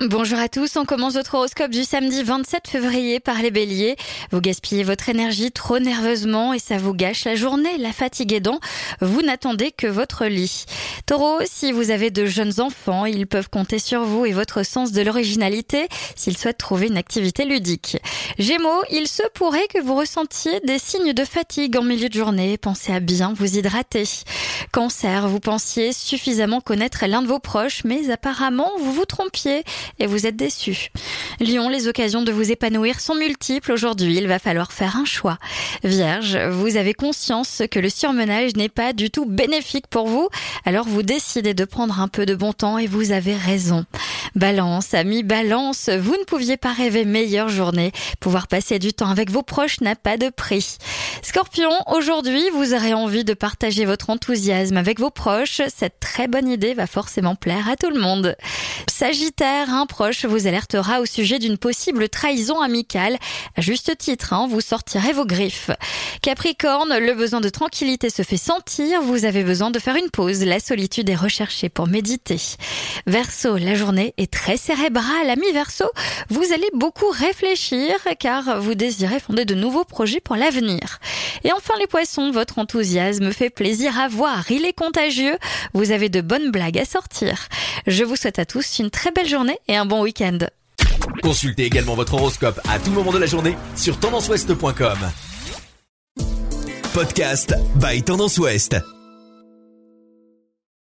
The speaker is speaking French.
Bonjour à tous, on commence votre horoscope du samedi 27 février par les béliers. Vous gaspillez votre énergie trop nerveusement et ça vous gâche la journée, la fatigue aidant, vous n'attendez que votre lit. Taureau, si vous avez de jeunes enfants, ils peuvent compter sur vous et votre sens de l'originalité s'ils souhaitent trouver une activité ludique. Gémeaux, il se pourrait que vous ressentiez des signes de fatigue en milieu de journée, pensez à bien vous hydrater. Cancer, vous pensiez suffisamment connaître l'un de vos proches, mais apparemment vous vous trompiez et vous êtes déçu. Lion, les occasions de vous épanouir sont multiples aujourd'hui, il va falloir faire un choix. Vierge, vous avez conscience que le surmenage n'est pas du tout bénéfique pour vous, alors vous décidez de prendre un peu de bon temps et vous avez raison. Balance, ami Balance, vous ne pouviez pas rêver meilleure journée. Pouvoir passer du temps avec vos proches n'a pas de prix. Scorpion, aujourd'hui, vous aurez envie de partager votre enthousiasme avec vos proches. Cette très bonne idée va forcément plaire à tout le monde. Sagittaire, un proche vous alertera au sujet d'une possible trahison amicale. À juste titre, hein, vous sortirez vos griffes. Capricorne, le besoin de tranquillité se fait sentir. Vous avez besoin de faire une pause. La solitude est recherchée pour méditer. Verseau, la journée est très cérébrale. Ami Verseau, vous allez beaucoup réfléchir car vous désirez fonder de nouveaux projets pour l'avenir. Et enfin les poissons, votre enthousiasme fait plaisir à voir. Il est contagieux. Vous avez de bonnes blagues à sortir. Je vous souhaite à tous une très belle journée et un bon week-end. Consultez également votre horoscope à tout moment de la journée sur tendanceouest.com. Podcast by Tendance Ouest.